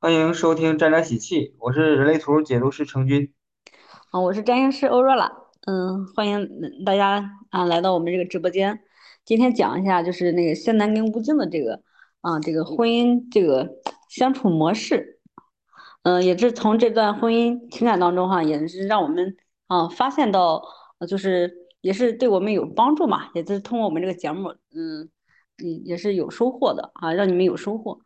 欢迎收听沾沾喜气，我是人类图解读师程军。啊，我是占星师欧若拉，嗯，欢迎大家啊来到我们这个直播间。今天讲一下就是那个仙男跟吴京的这个啊这个婚姻这个相处模式，嗯，也是从这段婚姻情感当中哈，也是让我们啊发现到，就是也是对我们有帮助嘛，也是通过我们这个节目，嗯嗯也是有收获的啊，让你们有收获，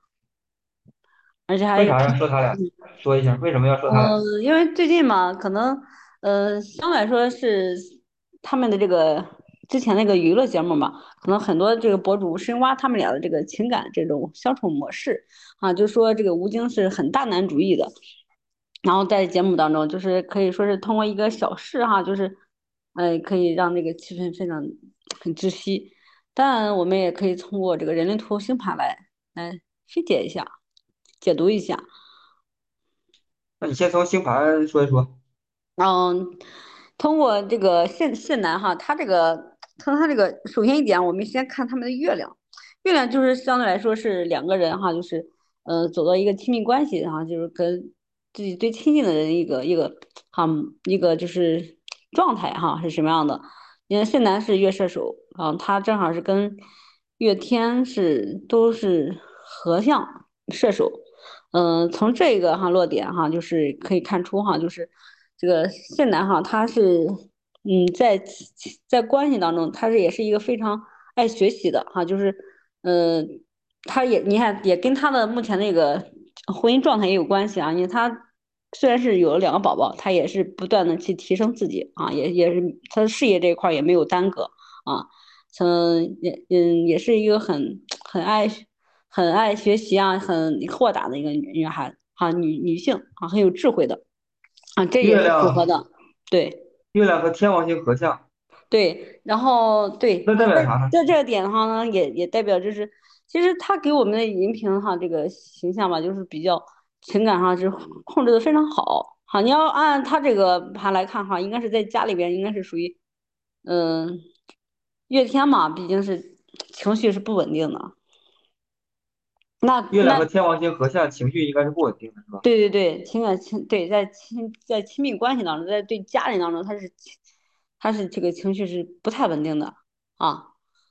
而且还有。为啥要说他俩？说一下为什么要说他俩？嗯，因为最近嘛，可能，呃，相对来说是他们的这个之前那个娱乐节目嘛，可能很多这个博主深挖他们俩的这个情感这种相处模式啊，就说这个吴京是很大男主义的，然后在节目当中就是可以说是通过一个小事哈，就是，呃，可以让那个气氛非常很窒息，但我们也可以通过这个人类图星盘来来分解一下，解读一下。那你先从星盘说一说。嗯，通过这个现现男哈，他这个从他这个首先一点，我们先看他们的月亮，月亮就是相对来说是两个人哈，就是呃走到一个亲密关系哈，就是跟自己最亲近的人一个一个哈一个就是状态哈是什么样的？因为现男是月射手啊，他正好是跟月天是都是合相射手，嗯，从这个哈落点哈，就是可以看出哈，就是。这个现男哈，他是嗯，在在关系当中，他是也是一个非常爱学习的哈，就是嗯，他也你看也跟他的目前那个婚姻状态也有关系啊，因为他虽然是有了两个宝宝，他也是不断的去提升自己啊，也也是他的事业这一块也没有耽搁啊，嗯也嗯也是一个很很爱很爱学习啊，很豁达的一个女女孩哈，女女性啊，很有智慧的。啊，这也是符合的，对。月亮和天王星合相，对，然后对，那代表啥呢？在这个点的话呢，也也代表就是，其实他给我们的荧屏哈这个形象吧，就是比较情感上是控制的非常好。好，你要按他这个盘来看哈，应该是在家里边应该是属于，嗯，月天嘛，毕竟是情绪是不稳定的。那月亮和天王星合相，情绪应该是不稳定的，是吧？对对对，情感亲对，在亲在亲密关系当中，在对家人当中，他是他是这个情绪是不太稳定的啊。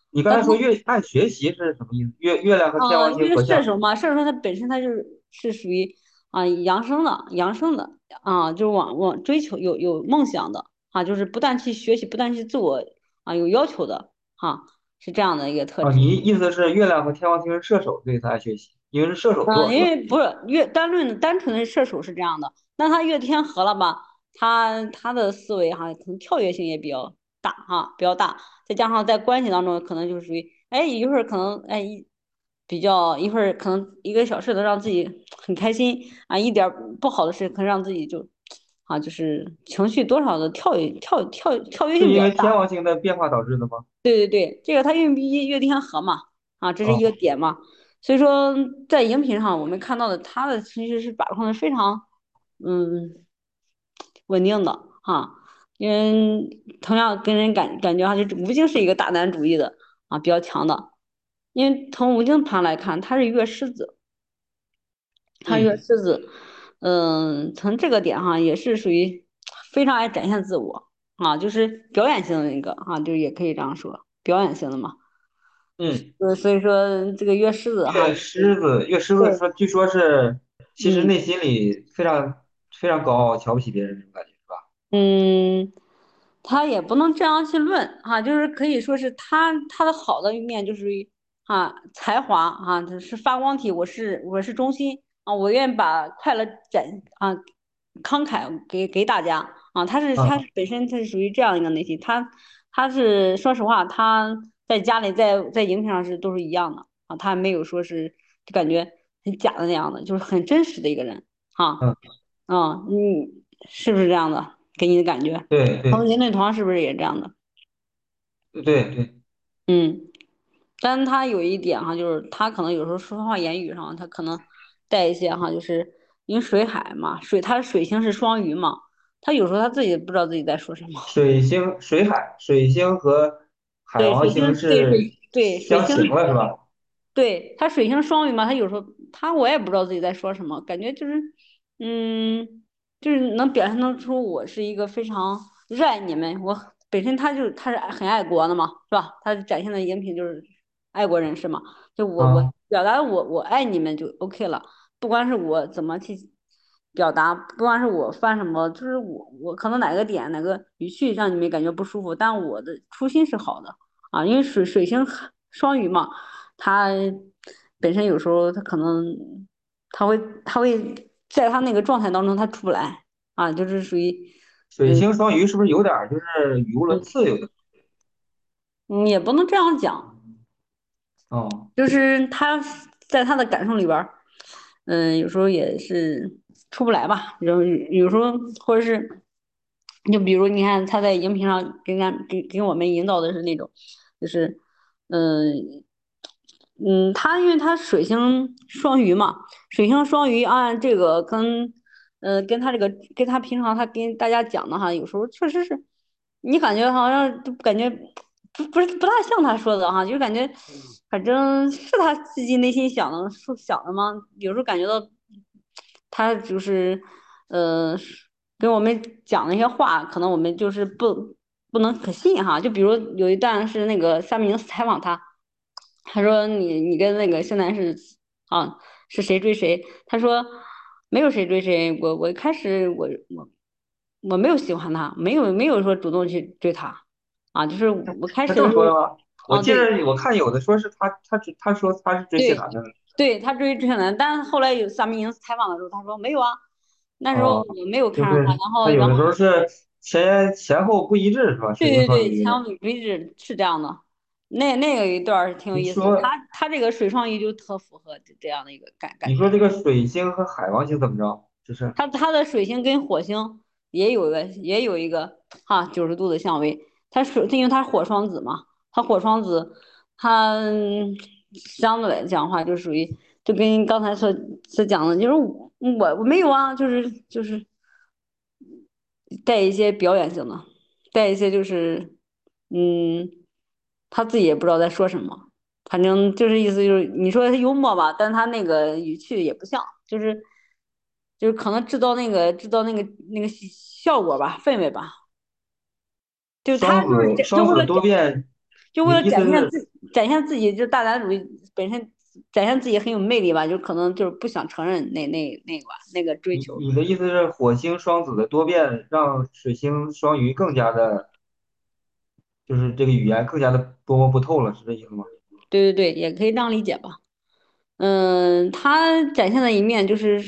你刚才说月爱学习是什么意思？月月亮和天王星合相。射手嘛，射手他本身他就是是属于啊阳生的，阳生的啊，就是往往追求有有梦想的啊，就是不断去学习，不断去自我啊有要求的哈。是这样的一个特质。你意思是月亮和天王星是射手，对他学习，因为是射手座。嗯，因为不是月单论单纯的射手是这样的，那他月天合了吧？他他的思维哈，可能跳跃性也比较大哈，比较大。再加上在关系当中，可能就是属于哎一会儿可能哎一比较一会儿可能一个小事能让自己很开心啊，一点不好的事可能让自己就。啊，就是情绪多少的跳跃、跳跳跳跃性比较大。因为天王星的变化导致的吗？对对对，这个它因为月月天合嘛，啊，这是一个点嘛。所以说在荧屏上我们看到的，他的情绪是把控的非常嗯稳定的哈。因为同样跟人感感觉哈，就吴京是一个大男主义的啊，比较强的。因为从吴京盘来看，他是月狮子，他月狮子。嗯，从这个点哈，也是属于非常爱展现自我啊，就是表演型的一个啊，就也可以这样说，表演型的嘛。嗯，所以说这个月狮子哈，月狮子，月狮子说，据说是其实内心里非常非常高傲，瞧不起别人那种感觉，是吧？嗯，他也不能这样去论哈，就是可以说是他他的好的一面就是啊才华啊，就是发光体，我是我是中心。啊，我愿意把快乐展啊，慷慨给给大家啊。他是他本身他是属于这样一个内心，他他是说实话，他在家里在在荧屏上是都是一样的啊，他没有说是就感觉很假的那样的，就是很真实的一个人啊。嗯，嗯，你是不是这样的？给你的感觉？对对。从人类团是不是也这样的？对对。嗯，但是他有一点哈，就是他可能有时候说话言语上，他可能。带一些哈，就是因为水海嘛，水它的水星是双鱼嘛，他有时候他自己不知道自己在说什么。水星水海，水星和海王星是对相刑了是吧？对他水星双鱼嘛，他有时候他我也不知道自己在说什么，感觉就是，嗯，就是能表现得出我是一个非常热爱你们，我本身他就他是很爱国的嘛，是吧？他展现的荧屏就是爱国人士嘛，就我我啊，表达我我爱你们就 OK 了，不管是我怎么去表达，不管是我犯什么，就是我我可能哪个点哪个语气让你们感觉不舒服，但我的初心是好的啊，因为水水星双鱼嘛。他本身有时候他可能他会他会在他那个状态当中他出不来啊，就是属于水星双鱼是不是有点就是语无伦次有的？嗯也不能这样讲，哦，就是他在他的感受里边儿，嗯，有时候也是出不来吧，有有时候或者是就比如你看他在荧屏上给俺给给我们引导的是那种，就是嗯。嗯，他因为他水星双鱼嘛，水星双鱼按这个跟，呃，跟他这个跟他平常他跟大家讲的哈，有时候确实是，你感觉好像就感觉不不是不大像他说的哈，就感觉反正是他自己内心想的说想的吗？有时候感觉到他就是呃跟我们讲那些话，可能我们就是不不能可信哈。就比如有一段是那个夏明采访他。他说你你跟那个现在是啊是谁追谁？他说没有谁追谁，我我一开始我我我没有喜欢他，没有没有说主动去追他啊，就是我开始的时候么说的吗？我记得我看有的说是他他他说他是追谢对楠的。对，他追追小南，但是后来有夏明营采访的时候，他说没有啊，那时候哦，我没有看上他，就是然后有的时候是前前后不一致是吧？对对对，前后不一致是是这样的，那那个有一段是挺有意思的，他他这个水双鱼就特符合这这样的一个感感觉。你说这个水星和海王星怎么着？就是他他的水星跟火星也有一个也有一个哈九十度的相位，它水因为他火双子嘛，他火双子，他相对来讲话就属于就跟刚才所所讲的，就是我我没有啊，就是就是带一些表演性的，带一些就是嗯，他自己也不知道在说什么，反正就是意思就是你说他幽默吧，但他那个语气也不像，就是就是可能制造那个制造那个那个效果吧，氛围吧，就他就是就为了展多变，就为了展现自展现自己，就大男主义本身展现自己很有魅力吧，就可能就是不想承认那那那个那个追求。你的意思是火星双子的多变让水星双鱼更加的，就是这个语言更加的琢磨不透了，是这意思吗？对对对，也可以这样理解吧。嗯，他展现的一面就是，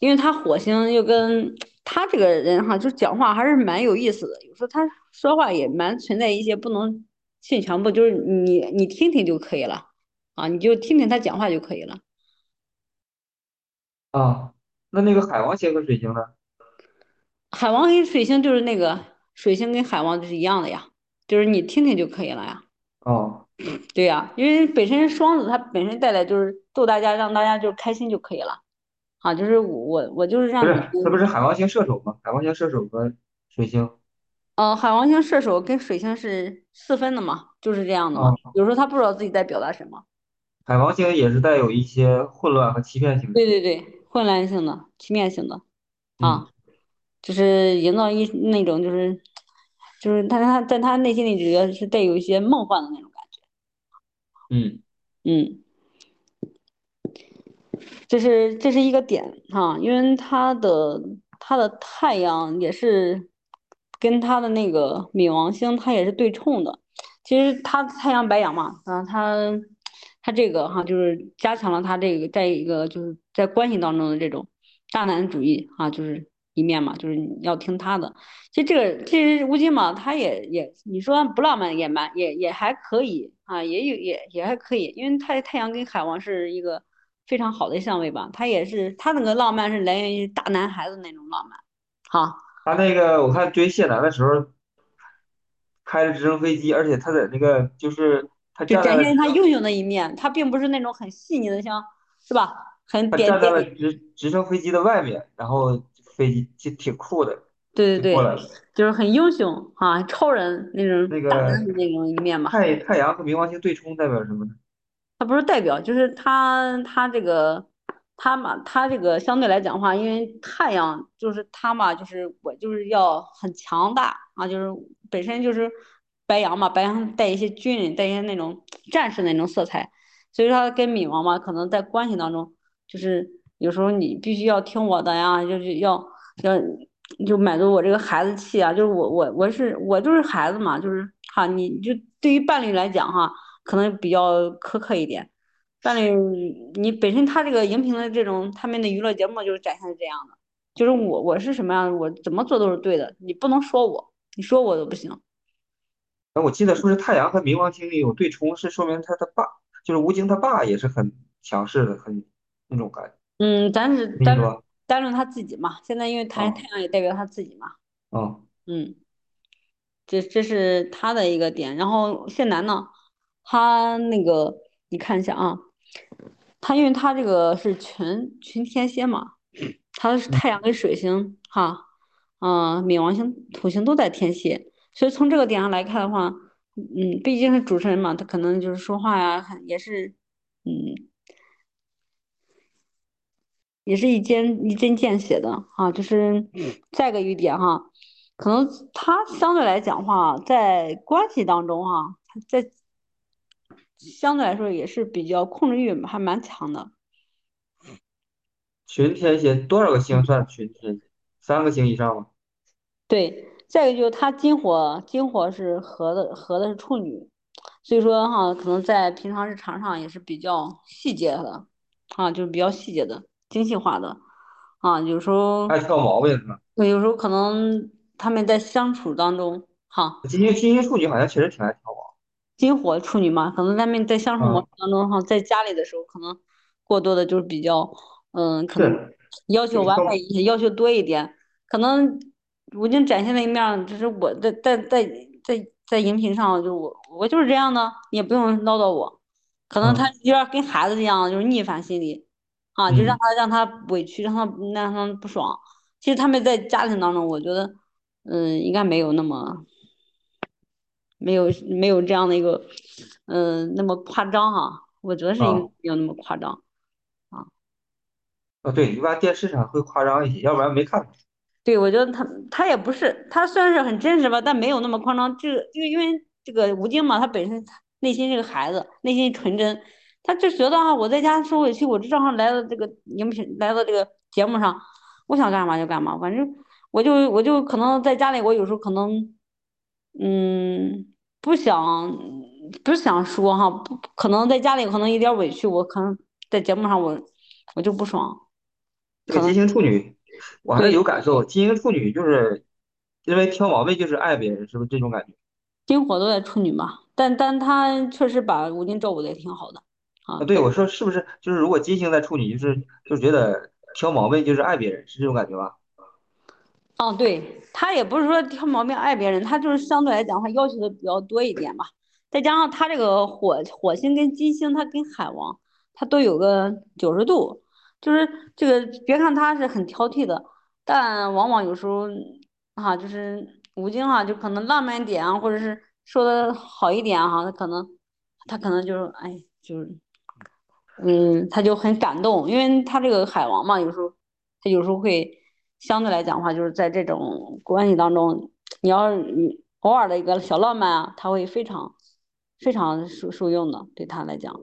因为他火星又跟他这个人哈，就讲话还是蛮有意思的。有时候他说话也蛮存在一些不能信全部，就是你你听听就可以了啊，你就听听他讲话就可以了。啊，那那个海王星和水星呢？海王跟水星就是那个水星跟海王就是一样的呀，就是你听听就可以了呀。哦，对呀，因为本身双子它本身带来就是逗大家，让大家就开心就可以了啊，就是我我就是让这不是海王星射手吗？海王星射手和水星。呃，海王星射手跟水星是四分的嘛，就是这样的有时候他不知道自己在表达什么。海王星也是带有一些混乱和欺骗性的。对对对，混乱性的、欺骗性的嗯啊，就是营造一那种就是就是他他在他内心里觉得是带有一些梦幻的那种感觉。嗯，嗯，这是这是一个点哈，因为他的他的太阳也是跟他的那个冥王星，它也是对冲的。其实他太阳白羊嘛，啊，他他这个哈，就是加强了他这个在一个就是在关系当中的这种大男子主义啊，就是一面嘛，就是你要听他的。其实这个其实吴京嘛，他也也你说不浪漫也蛮也也还可以啊，也有也也还可以，因为他太阳跟海王是一个非常好的相位吧，他也是他那个浪漫是来源于大男孩子那种浪漫，哈，他那个我看追谢楠的时候开着直升飞机，而且他在那个就是他就展现他英雄的一面，他并不是那种很细腻的像是吧，很他站在了直直升飞机的外面，然后飞机就挺酷的对对对，就过来了。就是很英雄啊，超人那种大那个人的那种一面嘛。太太阳和冥王星对冲代表什么呢？他不是代表，就是他他这个他嘛，他这个相对来讲的话，因为太阳就是他嘛，就是我就是要很强大啊，就是本身就是白羊嘛，白羊带一些军人，带一些那种战士那种色彩，所以说他跟冥王嘛，可能在关系当中，就是有时候你必须要听我的呀，就是要要就满足我这个孩子气啊，就是我我我是我就是孩子嘛，就是哈，你就对于伴侣来讲哈。可能比较苛刻一点，伴侣你本身他这个荧屏的这种他们的娱乐节目就是展现这样的，就是我我是什么样，我怎么做都是对的，你不能说我，你说我都不行。那我记得说是太阳和冥王星有对冲，是说明他的爸就是吴京他爸也是很强势的，很那种感觉。嗯，咱是单论单论他自己嘛，现在因为太啊太阳也代表他自己嘛，哦，嗯，这这是他的一个点，然后谢楠呢，他那个你看一下啊。他因为他这个是群群天蝎嘛，他是太阳跟水星哈，嗯、冥王星、土星都在天蝎，所以从这个点上来看的话，嗯，毕竟是主持人嘛，他可能就是说话呀，很也是，嗯，也是一针一针见血的啊，就是 再个一点哈，可能他相对来讲话，在关系当中哈，他在相对来说也是比较控制欲还蛮强的。群天蝎多少个星算群天蝎？三个星以上吗？对，再一个就是他金火，金火是合的，合的是处女，所以说哈，可能在平常日常上也是比较细节的，啊，就是比较细节的、精细化的，啊，有时候，爱挑毛病是吧？对有时候可能他们在相处当中，哈，金星金星处女好像确实挺爱挑毛金火处女嘛，可能他们在相处病。模式嗯，当中哈，在家里的时候，可能过多的就是比较，嗯，可能，要求完美一些，要求多一点，可能我已经展现的一面儿，只是我在在在在在荧屏上，就我我就是这样的，你也不用唠叨我，可能他嗯有点儿跟孩子一样，就是逆反心理，啊，就让嗯，他让他委屈，让他让他不爽。其实他们在家庭当中，我觉得，嗯，应该没有那么。没有没有这样的一个，嗯、那么夸张哈、我觉得是没有那么夸张啊。啊，对，一般电视上会夸张一些，要不然没看头。对，我觉得他他也不是，他虽然是很真实吧，但没有那么夸张。这个因为因为这个吴京嘛，他本身内心是个孩子，内心纯真，他就觉得啊，我在家受委屈，我这正好来到这个荧屏，来到这个节目上，我想干嘛就干嘛，反正我就我就可能在家里，我有时候可能，嗯，不想不想说哈，不可能在家里可能有点委屈，我可能在节目上我我就不爽，这个金星处女，我还是有。感受。金星处女就是因为挑毛病就是爱别人，是不是这种感觉？金火都在处女嘛，但但他确实把吴京照顾的也挺好的啊，啊，对，我说是不是就是如果金星在处女，就是就觉得挑毛病就是爱别人，是这种感觉吧？哦，对，他也不是说挑毛病爱别人，他就是相对来讲，他要求的比较多一点吧。再加上他这个火火星跟金星，他跟海王，他都有个九十度，就是这个别看他是很挑剔的，但往往有时候哈、就是吴京哈、就可能浪漫点啊，或者是说的好一点哈、他可能他可能就是哎，就是嗯，他就很感动，因为他这个海王嘛，有时候他有时候会相对来讲的话，就是在这种关系当中，你要偶尔的一个小浪漫啊，他会非常非常受受用的，对他来讲，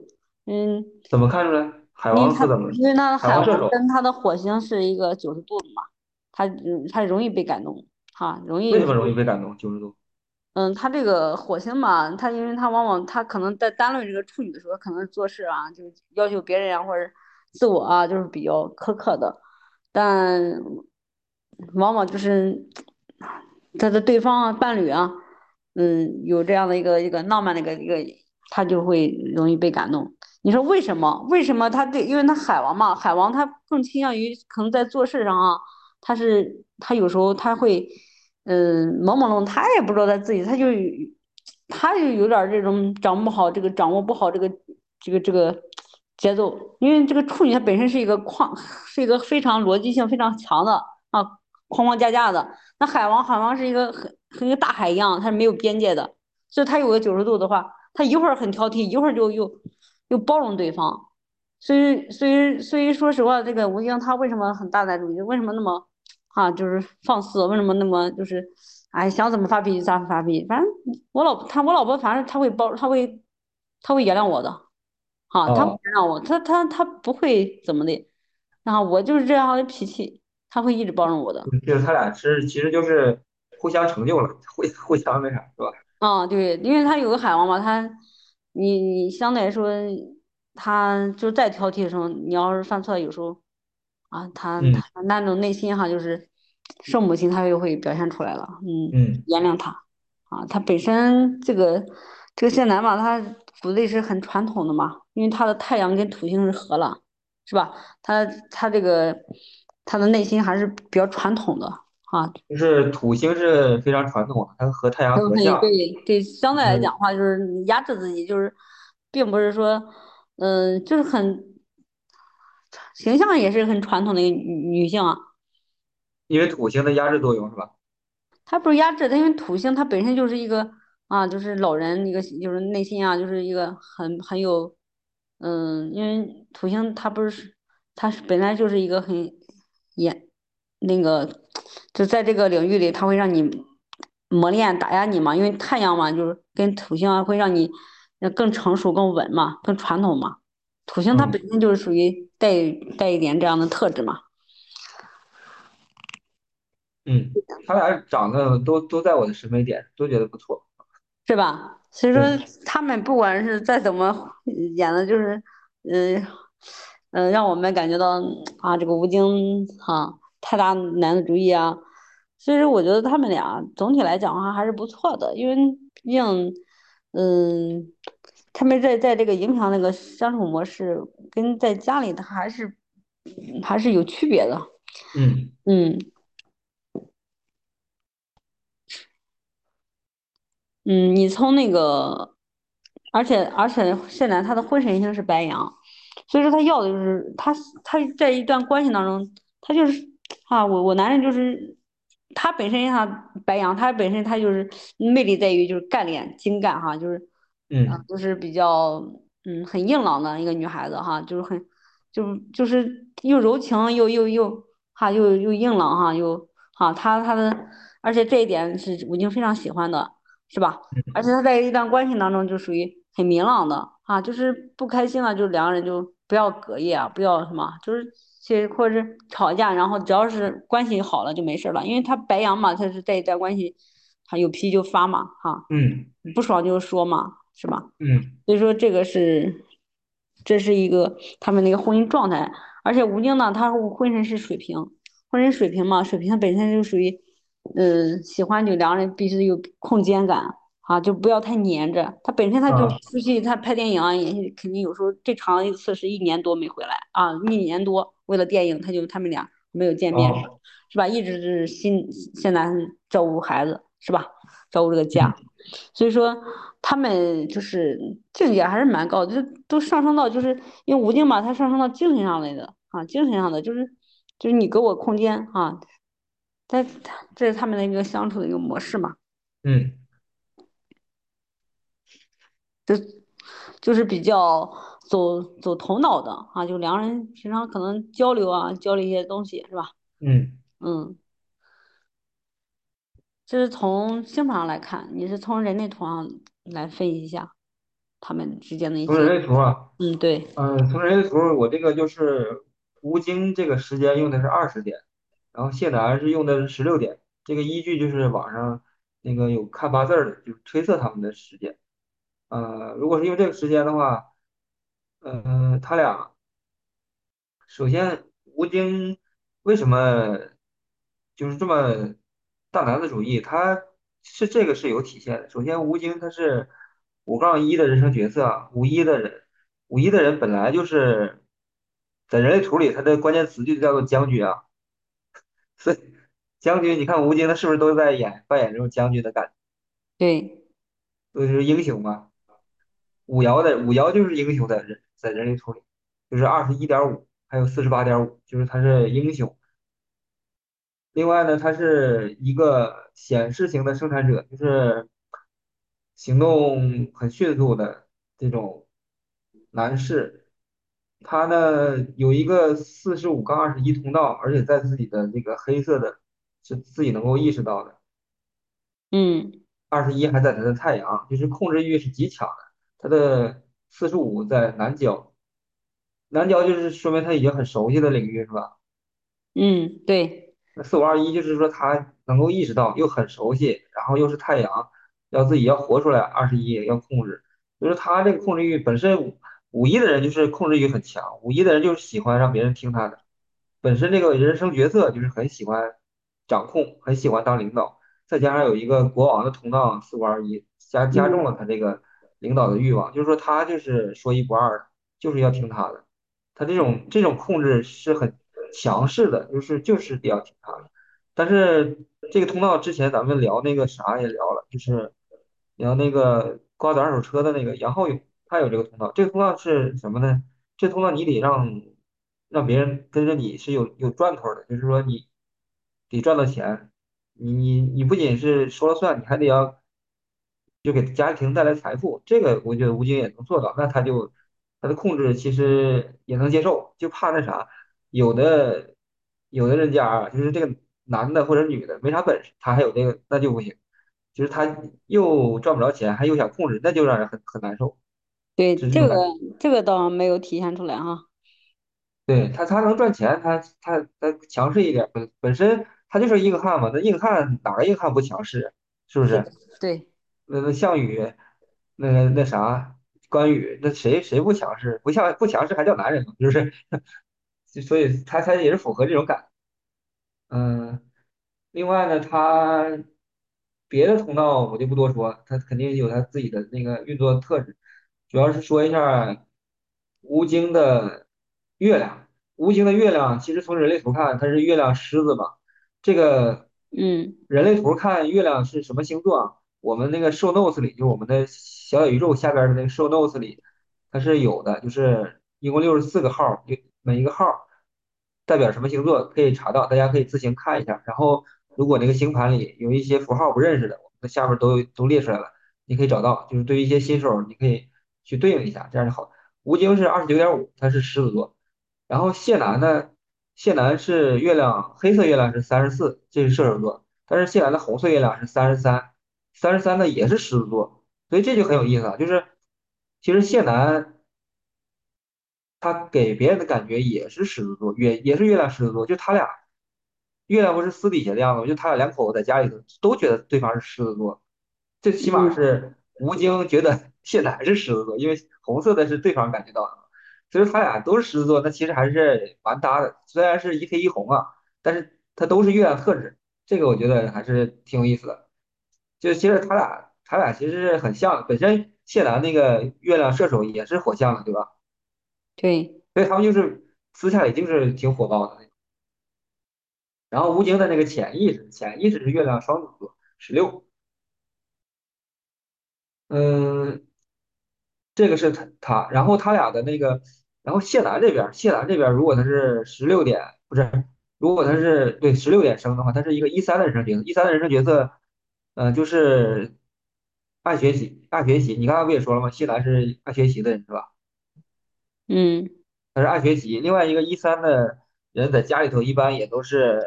嗯，怎么看出来？海因为他王是怎么？因为他的海海王跟他的火星是一个九十度的嘛，他嗯他容易被感动哈，容易为什么容易被感动？九十度。嗯，他这个火星嘛，他因为他往往他可能在单论这个处女的时候，可能做事啊，就要求别人啊，或者自我啊，就是比较苛刻的，但往往就是他的对方啊、伴侣啊，嗯，有这样的一个一个浪漫的一个一个，他就会容易被感动。你说为什么？为什么他对？因为他海王嘛，海王他更倾向于可能在做事上啊，他是他有时候他会。嗯，懵懵懂，他也不知道他自己，他就他就有点这种掌握不好这个掌握不好这个这个这个节奏，因为这个处女它本身是一个框，是一个非常逻辑性非常强的啊，框框架架的。那海王海王是一个很和一个大海一样，它是没有边界的，所以它有个九十度的话，他一会儿很挑剔，一会儿就又又包容对方。所以，所以，所以说实话，这个吴京他为什么很大男子主义？为什么那么啊，就是放肆？为什么那么就是，哎，想怎么发脾气咋发脾气？反正我老婆他，我老婆反正他会包，他会，他会原谅我的，啊，他会哦，原谅我，他他他不会怎么的。然后我就是这样的脾气，他会一直包容我的。就是他俩是其实就是互相成就了，互互相那啥是吧？啊，对，因为他有个海王嘛，他你你相对来说，他就再挑剔的时候，你要是犯错，有时候啊，他嗯他那种内心哈，就是圣母心，他就会表现出来了。嗯，嗯，原谅他啊，他本身这个这个谢楠嘛，他骨子里是很传统的嘛，因为他的太阳跟土星是合了，是吧？他他这个他的内心还是比较传统的啊，就是土星是非常传统的，它和太阳合相，对对，相对来讲嗯，的话，就是你压制自己，就是并不是说，嗯、就是很形象也是很传统的一个女女性啊。因为土星的压制作用是吧？她不是压制，她因为土星它本身就是一个啊，就是老人一个就是内心啊，就是一个很很有，嗯，因为土星它不是它是本来就是一个很严那个，就在这个领域里，它会让你磨练打压你嘛，因为太阳嘛，就是跟土星啊会让你呃更成熟、更稳嘛、更传统嘛。土星它本嗯身就是属于带带一点这样的特质嘛。嗯，他俩长得都都在我的审美点，都觉得不错。是吧？所以说，他们不管是再怎么演的，就是，嗯、嗯、让我们感觉到啊，这个吴京哈、太大男子主义啊。所以说，我觉得他们俩总体来讲的话还是不错的，因为毕竟，嗯，他们在在这个影响那个相处模式跟在家里，他还是还是有区别的。嗯嗯嗯，你从那个，而且而且现在他的婚神星是白羊，所以说他要的就是他他在一段关系当中，他就是啊，我我男人就是他本身哈白羊，他本身他就是魅力在于就是干练精干哈，就是啊、嗯就是比较嗯很硬朗的一个女孩子哈，就是很就就是又柔情又又又哈又又硬朗哈又哈他他的，而且这一点是吴京非常喜欢的。是吧？而且他在一段关系当中就属于很明朗的啊，就是不开心了，就两个人就不要隔夜啊，不要什么，就是其实或者是吵架，然后只要是关系好了就没事了，因为他白羊嘛，他是在一段关系，他有脾气就发嘛，哈，嗯不爽就说嘛，是吧？嗯所以说这个是，这是一个他们那个婚姻状态，而且吴京呢，他婚身是水瓶，婚姻水瓶嘛，水瓶本身就属于，嗯，喜欢就两个人必须有空间感啊，就不要太黏着。他本身他就啊出去他拍电影啊，也肯定有时候最长一次是一年多没回来啊，一年多为了电影他就他们俩没有见面，哦是吧？一直是新现在照顾孩子是吧？照顾这个家。嗯所以说他们就是境界还是蛮高的，就都上升到就是因为吴京嘛，他上升到精神上来的啊，精神上的就是就是你给我空间啊，但他这是他们的一个相处的一个模式嘛，嗯就就是比较走走头脑的啊，就两个人平常可能交流啊，交流一些东西是吧？嗯，嗯，这是从星盘上来看，你是从人类图上来分析一下他们之间的一些从人些，类图啊，嗯，对。嗯，从人类图我这个就是吴京这个时间用的是二十点，然后谢楠是用的是十六点，这个依据就是网上那个有看八字儿的，就是推测他们的时间。呃，如果是用这个时间的话，呃，他俩首先吴京为什么就是这么大男子主义？他是这个是有体现的。首先，吴京他是五杠一的人生角色啊，五一的人，五一的人本来就是在人类图里，他的关键词就叫做将军啊。所以将军，你看吴京他是不是都在演扮演这种将军的感觉？对都是英雄嘛。五爻的五爻就是英雄在人在人类图里，就是二十一点五，还有四十八点五，就是他是英雄。另外呢，他是一个显示型的生产者，就是行动很迅速的这种，男士，他呢有一个四十五杠二十一通道，而且在自己的那个黑色的，是自己能够意识到的。嗯二十一还在他的太阳，就是控制欲是极强的。他的四十五在南郊，南郊就是说明他已经很熟悉的领域，是吧？嗯，对。那四五二一就是说他能够意识到，又很熟悉，然后又是太阳，要自己要活出来，二十一要控制，就是他这个控制欲本身五五一的人就是控制欲很强，五一的人就是喜欢让别人听他的，本身这个人生角色就是很喜欢掌控，很喜欢当领导，再加上有一个国王的通道四五二一，加加重嗯。了他这个领导的欲望，就是说他就是说一不二，就是要听他的。他这种这种控制是很强势的，就是就是得要听他的。但是这个通道之前咱们聊那个啥也聊了，就是聊那个瓜子二手车的那个杨浩勇，他有这个通道。这个通道是什么呢？这通道你得让让别人跟着你是有有赚头的，就是说你得赚到钱，你你你不仅是说了算，你还得要就给家庭带来财富，这个我觉得吴京也能做到，那他就他的控制其实也能接受，就怕那啥，有的有的人家啊，就是这个男的或者女的没啥本事，他还有这个那就不行，就是他又赚不着钱，还又想控制，那就让人很很难受，对，这个是这个倒没有体现出来哈。对他，他能赚钱，他他他强势一点，本本身他就是硬汉嘛，那硬汉哪个硬汉不强势，是不是？对那那项羽，那个那啥，关羽，那谁谁不强势？不像不强势还叫男人吗？就是，所以他他也是符合这种感。嗯，另外呢，他别的通道我就不多说，他肯定有他自己的那个运作特质。主要是说一下吴京的月亮。吴京的月亮其实从人类图看，它是月亮狮子嘛。这个嗯人类图看月亮是什么星座啊？我们那个 show notes 里，就我们的小小宇宙下边的那个 show notes 里，它是有的，就是一共六十四个号儿，就每一个号代表什么星座可以查到，大家可以自行看一下。然后如果那个星盘里有一些符号不认识的，我们下边都都列出来了，你可以找到。就是对于一些新手，你可以去对应一下，这样就好。吴京是二十九点五，他是狮子座。然后谢楠呢，谢楠是月亮黑色月亮是三十四，这是射手座。但是谢楠的红色月亮是三十三，三十三呢也是狮子座。所以这就很有意思啊，就是其实谢楠他给别人的感觉也是狮子座，也也是月亮狮子座，就他俩月亮不是私底下的样子，就他俩两口子在家里头都觉得对方是狮子座，最起码嗯，是吴京觉得 谢楠是狮子座，因为红色的是对方感觉到的嘛，所以说他俩都是狮子座，那其实还是蛮搭的，虽然是一黑一红啊，但是他都是月亮特质，这个我觉得还是挺有意思的。就其实他俩他俩其实是很像的，本身谢楠那个月亮射手也是火象的，对吧？对所以他们就是私下里就是挺火爆的。然后吴京的那个潜意识，潜意识是月亮双子座十六，嗯，这个是他他，然后他俩的那个，然后谢楠这边，谢楠这边如果他是十六点，不是，如果他是对十六点生的话，他是一个一三的人生角色，一三的人生角色，嗯、就是爱学习，爱学习。你刚才不也说了吗？西兰是爱学习的人是吧？嗯他是爱学习。另外一个一三的人在家里头一般也都是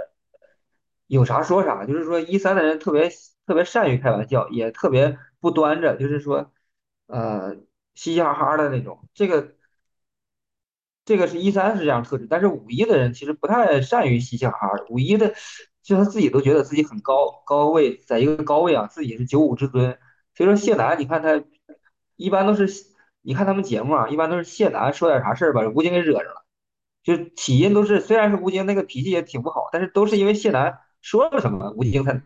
有啥说啥，就是说一三的人特别特别善于开玩笑，也特别不端着，就是说呃嘻嘻哈哈的那种。这个这个是一三是这样特质，但是五一的人其实不太善于嘻嘻哈哈的。五一的就他自己都觉得自己很高高位，在一个高位啊，自己是九五之尊。所以说谢楠，你看他一般都是，你看他们节目啊，一般都是谢楠说点啥事儿把吴京给惹着了。就起因都是，虽然是吴京那个脾气也挺不好，但是都是因为谢楠说了什么，吴京才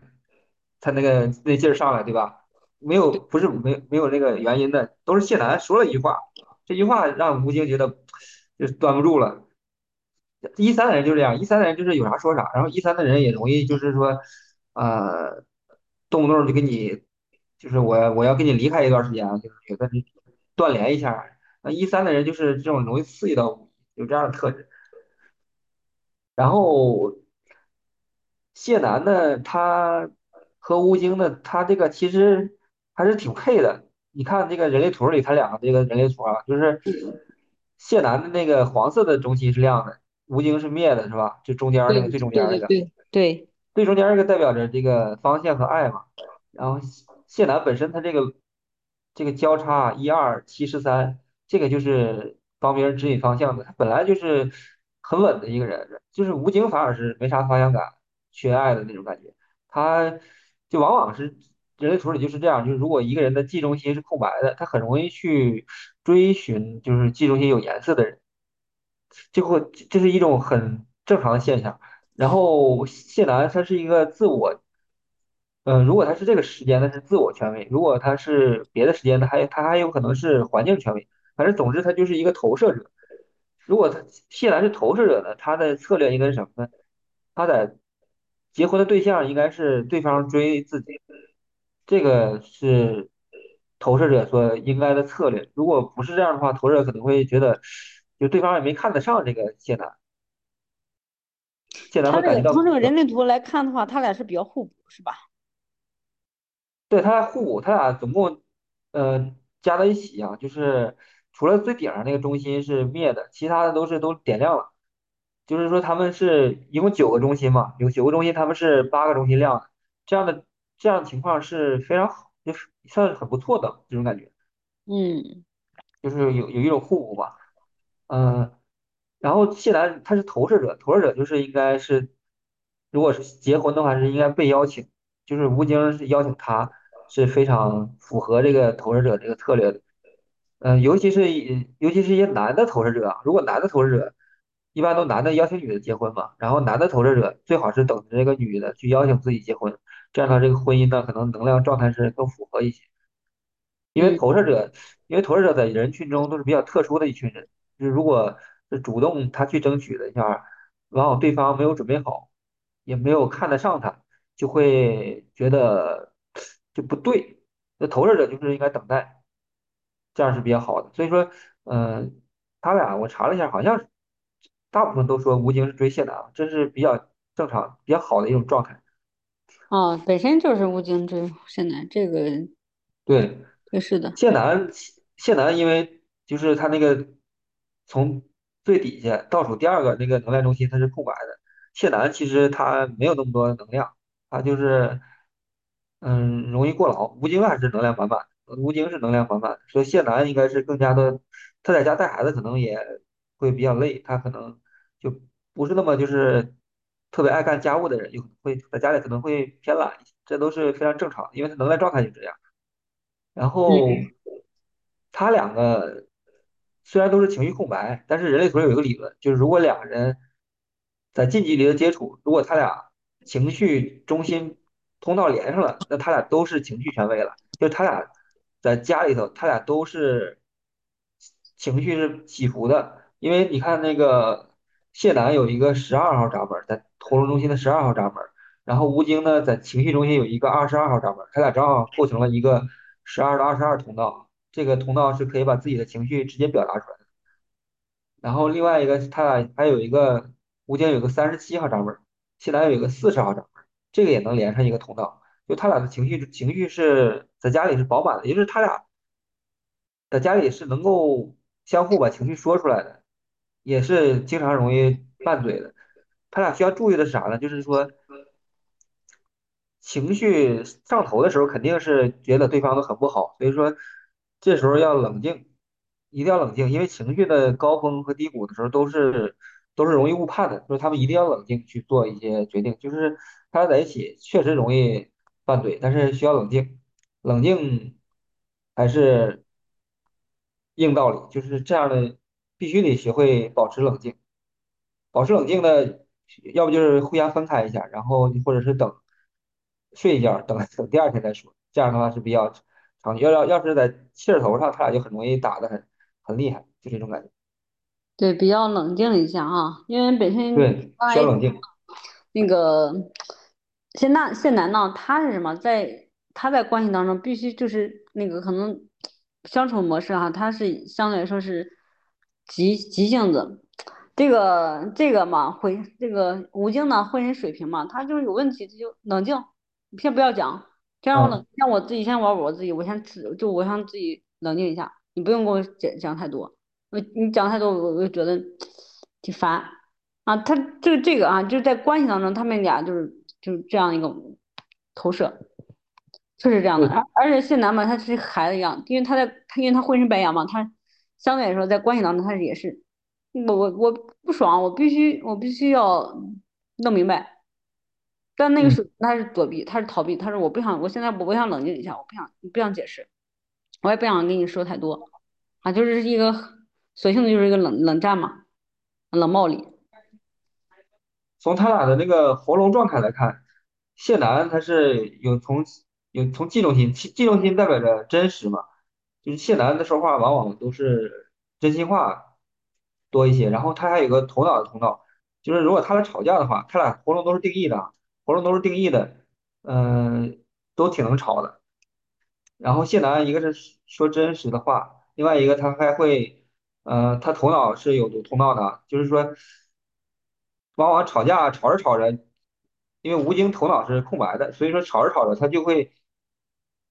他那个那劲儿上来，对吧？没有不是没没有那个原因的，都是谢楠说了一句话，这句话让吴京觉得就端不住了。一三的人就这样，一三的人就是有啥说啥，然后一三的人也容易就是说，呃，动不动就跟你，就是我我要跟你离开一段时间啊，就是觉得你断联一下。那一三的人就是这种容易刺激到五一，有这样的特质。然后谢楠呢，他和吴京呢，他这个其实还是挺配的。你看这个人类图里，他俩这个人类图啊，就是嗯谢楠的那个黄色的中心是亮的，吴京是灭的，是吧？就中间儿那个最中间那个。对对对，最中间那个代表着这个方向和爱嘛，然后谢谢楠本身他这个这个交叉一二七十三，这个就是帮别人指引方向的，他本来就是很稳的一个人，就是吴京反而是没啥方向感，缺爱的那种感觉，他就往往是人类图里就是这样，就是如果一个人的记忆中心是空白的，他很容易去追寻就是记忆中心有颜色的人，这会这是一种很正常的现象。然后谢楠他是一个自我，嗯、如果他是这个时间，那是自我权威；如果他是别的时间，他还他还有可能是环境权威。反正总之他就是一个投射者。如果他谢楠是投射者呢，他的策略应该是什么呢？他在结婚的对象应该是对方追自己，这个是投射者所应该的策略。如果不是这样的话，投射者可能会觉得，就对方也没看得上这个谢楠，谢楠他这从这个人类图来看的话，他俩是比较互补，是吧？对，他俩互补，他俩总共，呃，加在一起啊，就是除了最顶上那个中心是灭的，其他的都是都点亮了。就是说他们是一共九个中心嘛，有九个中心，他们是八个中心亮的，这样的这样的情况是非常好，就是算是很不错的这种感觉，嗯，就是有有一种互补吧。嗯，然后谢楠他是投射者，投射者就是应该是，如果是结婚的话是应该被邀请，就是吴京是邀请他，是非常符合这个投射者这个策略的。嗯，尤其是一尤其是一些男的投射者啊，如果男的投射者，一般都男的邀请女的结婚嘛，然后男的投射者最好是等着这个女的去邀请自己结婚，这样的话这个婚姻呢可能能量状态是更符合一些。因为嗯投射者，因为投射者在人群中都是比较特殊的一群人，就是如果是主动他去争取的一下，往往对方没有准备好，也没有看得上他，就会觉得 就不对。那投射者就是应该等待，这样是比较好的。所以说，嗯、他俩我查了一下，好像是大部分都说吴京是追谢楠，这是比较正常、比较好的一种状态。哦，本身就是吴京追谢楠这个对，对是的，谢楠，谢楠因为就是他那个从最底下倒数第二个那个能量中心它是空白的，谢楠其实他没有那么多能量，他就是嗯容易过劳。吴京还是能量满满的，吴京是能量满满的，所以谢楠应该是更加的，他在家带孩子可能也会比较累，他可能就不是那么就是特别爱干家务的人，有可能会在家里可能会偏懒一些，这都是非常正常的，因为他能量状态就这样。然嗯后他两个虽然都是情绪空白，但是人类图有一个理论，就是如果两个人在近距离的接触，如果他俩情绪中心通道连上了，那他俩都是情绪权威了。就他俩在家里头，他俩都是情绪是起伏的。因为你看那个谢楠有一个十二号闸门，在活动中心的十二号闸门，然后吴京呢在情绪中心有一个二十二号闸门，他俩正好构成了一个十二到二十二通道。这个通道是可以把自己的情绪直接表达出来的。然后另外一个，他俩还有一个吴京有个三十七号闸门，谢楠有一个四十号闸门，这个也能连上一个通道。就他俩的情绪情绪是在家里是饱满的，也就是他俩在家里是能够相互把情绪说出来的，也是经常容易拌嘴的。他俩需要注意的是啥呢？就是说情绪上头的时候，肯定是觉得对方都很不好，所以说这时候要冷静，一定要冷静，因为情绪的高峰和低谷的时候都是都是容易误判的，所以他们一定要冷静去做一些决定。就是他俩在一起确实容易拌嘴，但是需要冷静，冷静还是硬道理，就是这样的，必须得学会保持冷静。保持冷静的，要不就是互相分开一下，然后或者是等睡一觉，等等第二天再说。这样的话是比较长久。要要要是在气势头上，他俩就很容易打得很很厉害，就这种感觉。对，比较冷静一下啊，因为本身对，刚才也需要冷静。那个谢娜谢楠呢，他是什么？在他在关系当中必须就是那个可能相处模式哈、他是相对来说是急急性子。这个这个嘛，会这个吴京呢，会人水平嘛，他就是有问题，他就冷静，先不要讲，先让我冷，嗯，让我自己先玩我自己，我先自就我先自己冷静一下，你不用跟我讲讲太多。我你讲太多，我我就觉得挺烦啊。他这个这个啊，就是在关系当中，他们俩就是就是这样一个投射，就是这样的。而而且谢楠嘛，他是孩子一样，因为他在他因为他浑身白羊嘛，他相对来说在关系当中他也是我我我不爽，我必须我必须要弄明白。但那个嗯，是他是躲避，他是逃避，他说我不想，我现在我不想冷静一下，我不想不想解释，我也不想跟你说太多啊，就是一个索性的就是一个冷冷战嘛，冷暴力。从他俩的那个喉咙状态来看，谢楠他是有从有从嫉妒心，嫉嫉妒心代表着真实嘛，就是谢楠的说话往往都是真心话多一些，然后他还有个头脑的头脑，就是如果他俩吵架的话，他俩喉咙都是定义的，喉咙都是定义的，嗯、都挺能吵的。然后谢楠一个是说真实的话，另外一个他还会，呃，他头脑是有通道的，就是说，往往吵架吵着吵着，因为吴京头脑是空白的，所以说吵着吵着他就会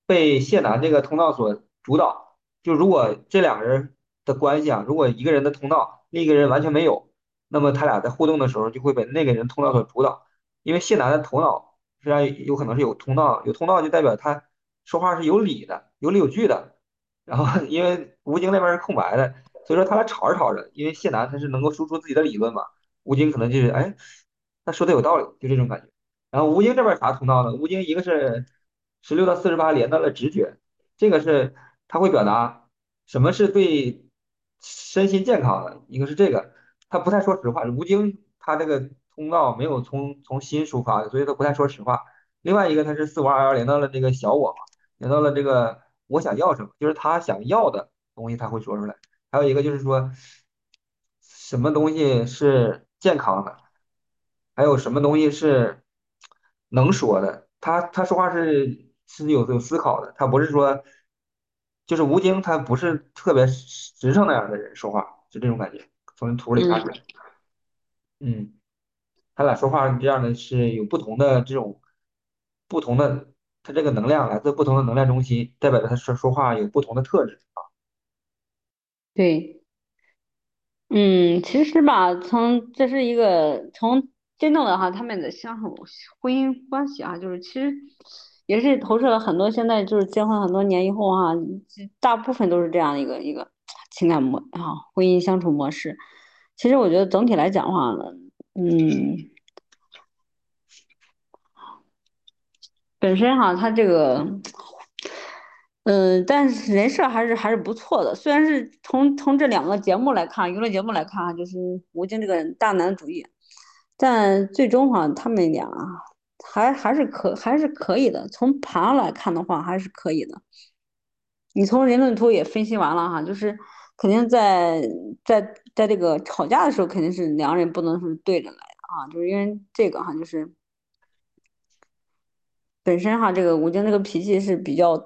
被谢楠这个通道所主导。就如果这两个人的关系啊，如果一个人的通道，另一个人完全没有，那么他俩在互动的时候就会被那个人通道所主导。因为谢楠的头脑实际上有可能是有通道，有通道就代表他说话是有理的，有理有据的。然后因为吴京那边是空白的，所以说他俩吵着吵着，因为谢楠他是能够输出自己的理论嘛，吴京可能就是哎，他说的有道理，就这种感觉。然后吴京这边啥通道呢？吴京一个是十六到四十八连到了直觉，这个是他会表达什么是对身心健康的，一个是这个，他不太说实话。吴京他这个通道没有从从心出发的，所以他不太说实话。另外一个他是四五二幺连到了这个小我嘛，连到了这个我想要什么，就是他想要的东西他会说出来。还有一个就是说什么东西是健康的，还有什么东西是能说的。他他说话是是有有思考的，他不是说就是吴京，他不是特别实诚那样的人说话，就这种感觉，从图里看出来。嗯，嗯。他俩说话这样的是有不同的这种不同的，他这个能量来自不同的能量中心，代表着他说说话有不同的特质。对。嗯，其实吧，从这是一个从真正的哈他们的相处婚姻关系啊，就是其实也是投射了很多现在就是结婚很多年以后哈，大部分都是这样一个一个情感模啊婚姻相处模式。其实我觉得整体来讲的话呢，嗯，本身哈他这个。嗯，但是人设还是还是不错的。虽然是从从这两个节目来看，娱乐节目来看哈，就是吴京这个大男主义，但最终哈，他们俩还还是可还是可以的。从盘上来看的话，还是可以的。你从人论图也分析完了哈，就是肯定在在在这个吵架的时候，肯定是两个人不能是对着来的啊，就是因为这个哈，就是本身哈，这个吴京这个脾气是比较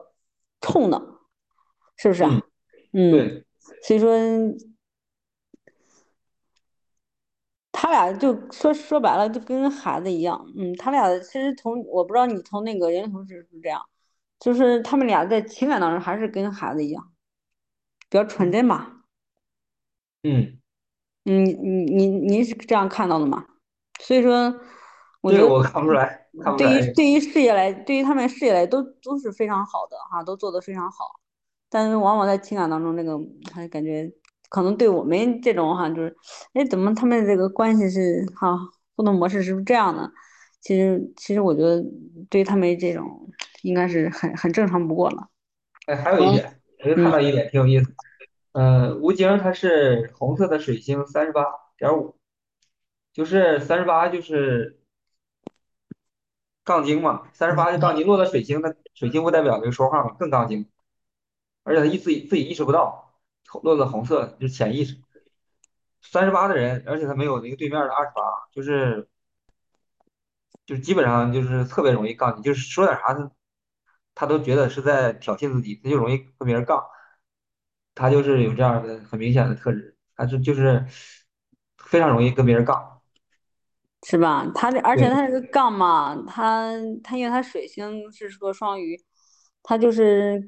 冲的，是不是嗯，啊？嗯，对，所以说他俩就说说白了，就跟孩子一样。嗯，他俩其实从我不知道你从那个人同事是不是这样，就是他们俩在情感当中还是跟孩子一样，比较纯真吧。嗯，嗯，你你您是这样看到的吗？所以说，我觉得我看不出来，对于。对于事业来，对于他们事业来都都是非常好的哈，都做得非常好。但是往往在情感当中，那个还感觉可能对我们这种哈，就是，哎，怎么他们这个关系是哈互动模式是不是这样的？其实其实我觉得对于他们这种应该是很很正常不过了。哎，还有一嗯点，我就看嗯到一点挺有意思。呃，吴京他是红色的水星三十八点五，就是三十八就是杠精嘛，三十八就杠精落到水星，那水星不代表这个说话嘛，更杠精，而且他意自己自己意识不到，落到红色就是潜意识。三十八的人，而且他没有那个对面的二十八，就是就是基本上就是特别容易杠你，就是说点啥他他都觉得是在挑衅自己，他就容易跟别人杠，他就是有这样的很明显的特质，他是就是非常容易跟别人杠。是吧？他这，而且，他这个杠嘛，他他因为他水星是说双鱼，他就是。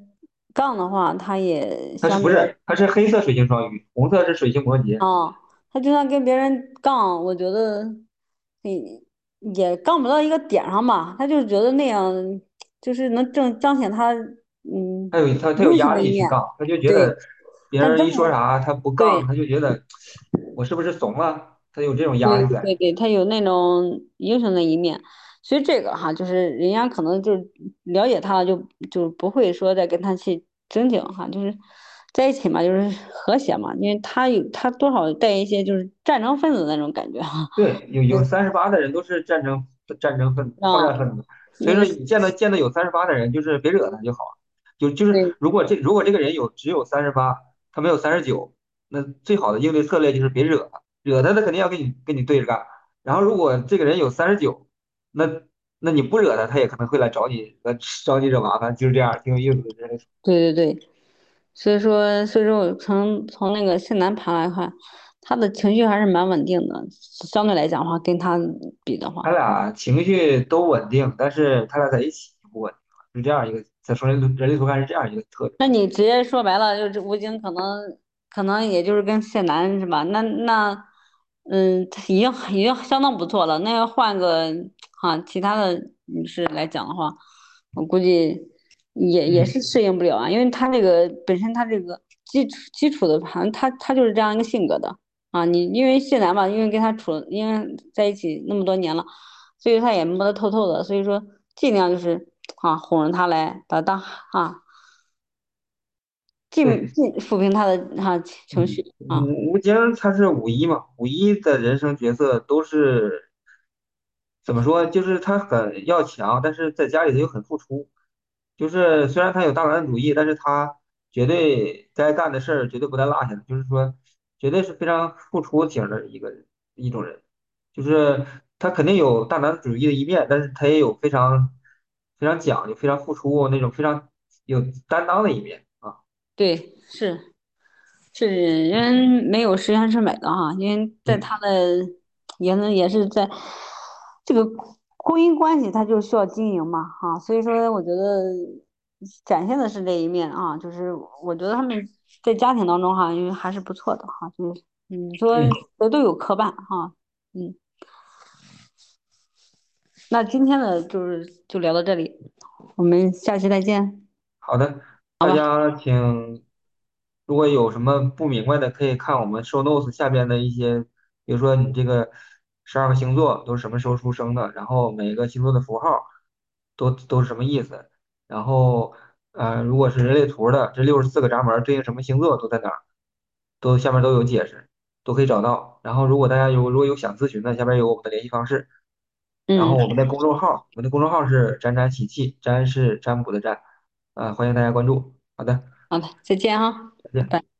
杠的话，他也他不是？他是黑色水星双鱼，红色是水星摩羯。哦，他就算跟别人杠，我觉得也也杠不到一个点上吧。他就觉得那样就是能正彰显他嗯他有他他有压。力去杠，他就觉，得别人一说啥他不杠，他就觉得我是不是怂了？他有这种压力在。对对，他有那种英雄的一面。所以这个哈，就是人家可能就是了解他了，就就不会说再跟他去争竞哈，就是在一起嘛，就是和谐嘛，因为他有他多少带一些就是战争分子那种感觉哈。对，有 有嗯，三十八的人都是战争战争分子、好啊，战分子，所以说你见到见到有三十八的人，就是别惹他就好了。就就是如果这如果这个人有只有三十八，他没有三十九，那最好的应对策略就是别惹他，惹他他肯定要跟你跟你对着干。然后如果这个人有三十九，那那你不惹他，他也可能会来找你，呃找你惹麻烦，就是这样，挺有意思的。这个对对对，所以说所以说我从从那个谢楠盘来看，他的情绪还是蛮稳定的，相对来讲的话，跟他比的话。他俩情绪都稳定，但是他俩在一起就不稳定了，是这样一个，在说人人类图看是这样一个特点。那你直接说白了，就是吴京可能可能也就是跟谢楠是吧？那那嗯，已经已经相当不错了。那要换个哈、其他的女士来讲的话，我估计也也是嗯。适应不了啊，因为他这个本身他这个基础基础的盘，他他就是这样一个性格的啊。你因为谢楠吧，因为跟他处，因为在一起那么多年了，所以他也摸得透透的，所以说尽量就是啊哄着他来，把他当啊。尽，尽抚平他的哈、情嗯，绪啊，吴吴京他是五一嘛，五一的人生角色都是怎么说？就是他很要强，但是在家里头又很付出。就是虽然他有大男子主义，但是他绝对该干的事儿绝对不带落下的，就是说绝对是非常付出型的一个一种人。就是他肯定有大男子主义的一面，但是他也有非常非常讲究、非常付出那种非常有担当的一面啊。对，是是人没有十全十美的哈，因为在他的也能也是在这个婚姻关系，他就需要经营嘛哈，所以说我觉得展现的是这一面啊，就是我觉得他们在家庭当中哈，因为还是不错的哈，就是你说嗯，谁都有磕绊哈，嗯，那今天的就是就聊到这里，我们下期再见，好的，大？家请，如果有什么不明白的，可以看我们 show notes 下边的一些，比如说你这个十二个星座都是什么时候出生的，然后每个星座的符号都都是什么意思，然后呃，如果是人类图的这六十四个闸门对应什么星座都在哪儿，都下面都有解释，都可以找到。然后如果大家有如果有想咨询的，下边有我们的联系方式。然后嗯，我们的公众号，我们的公众号是沾沾喜气，沾是占卜的占，啊，欢迎大家关注。好的，好的，再见哈。再见。拜拜。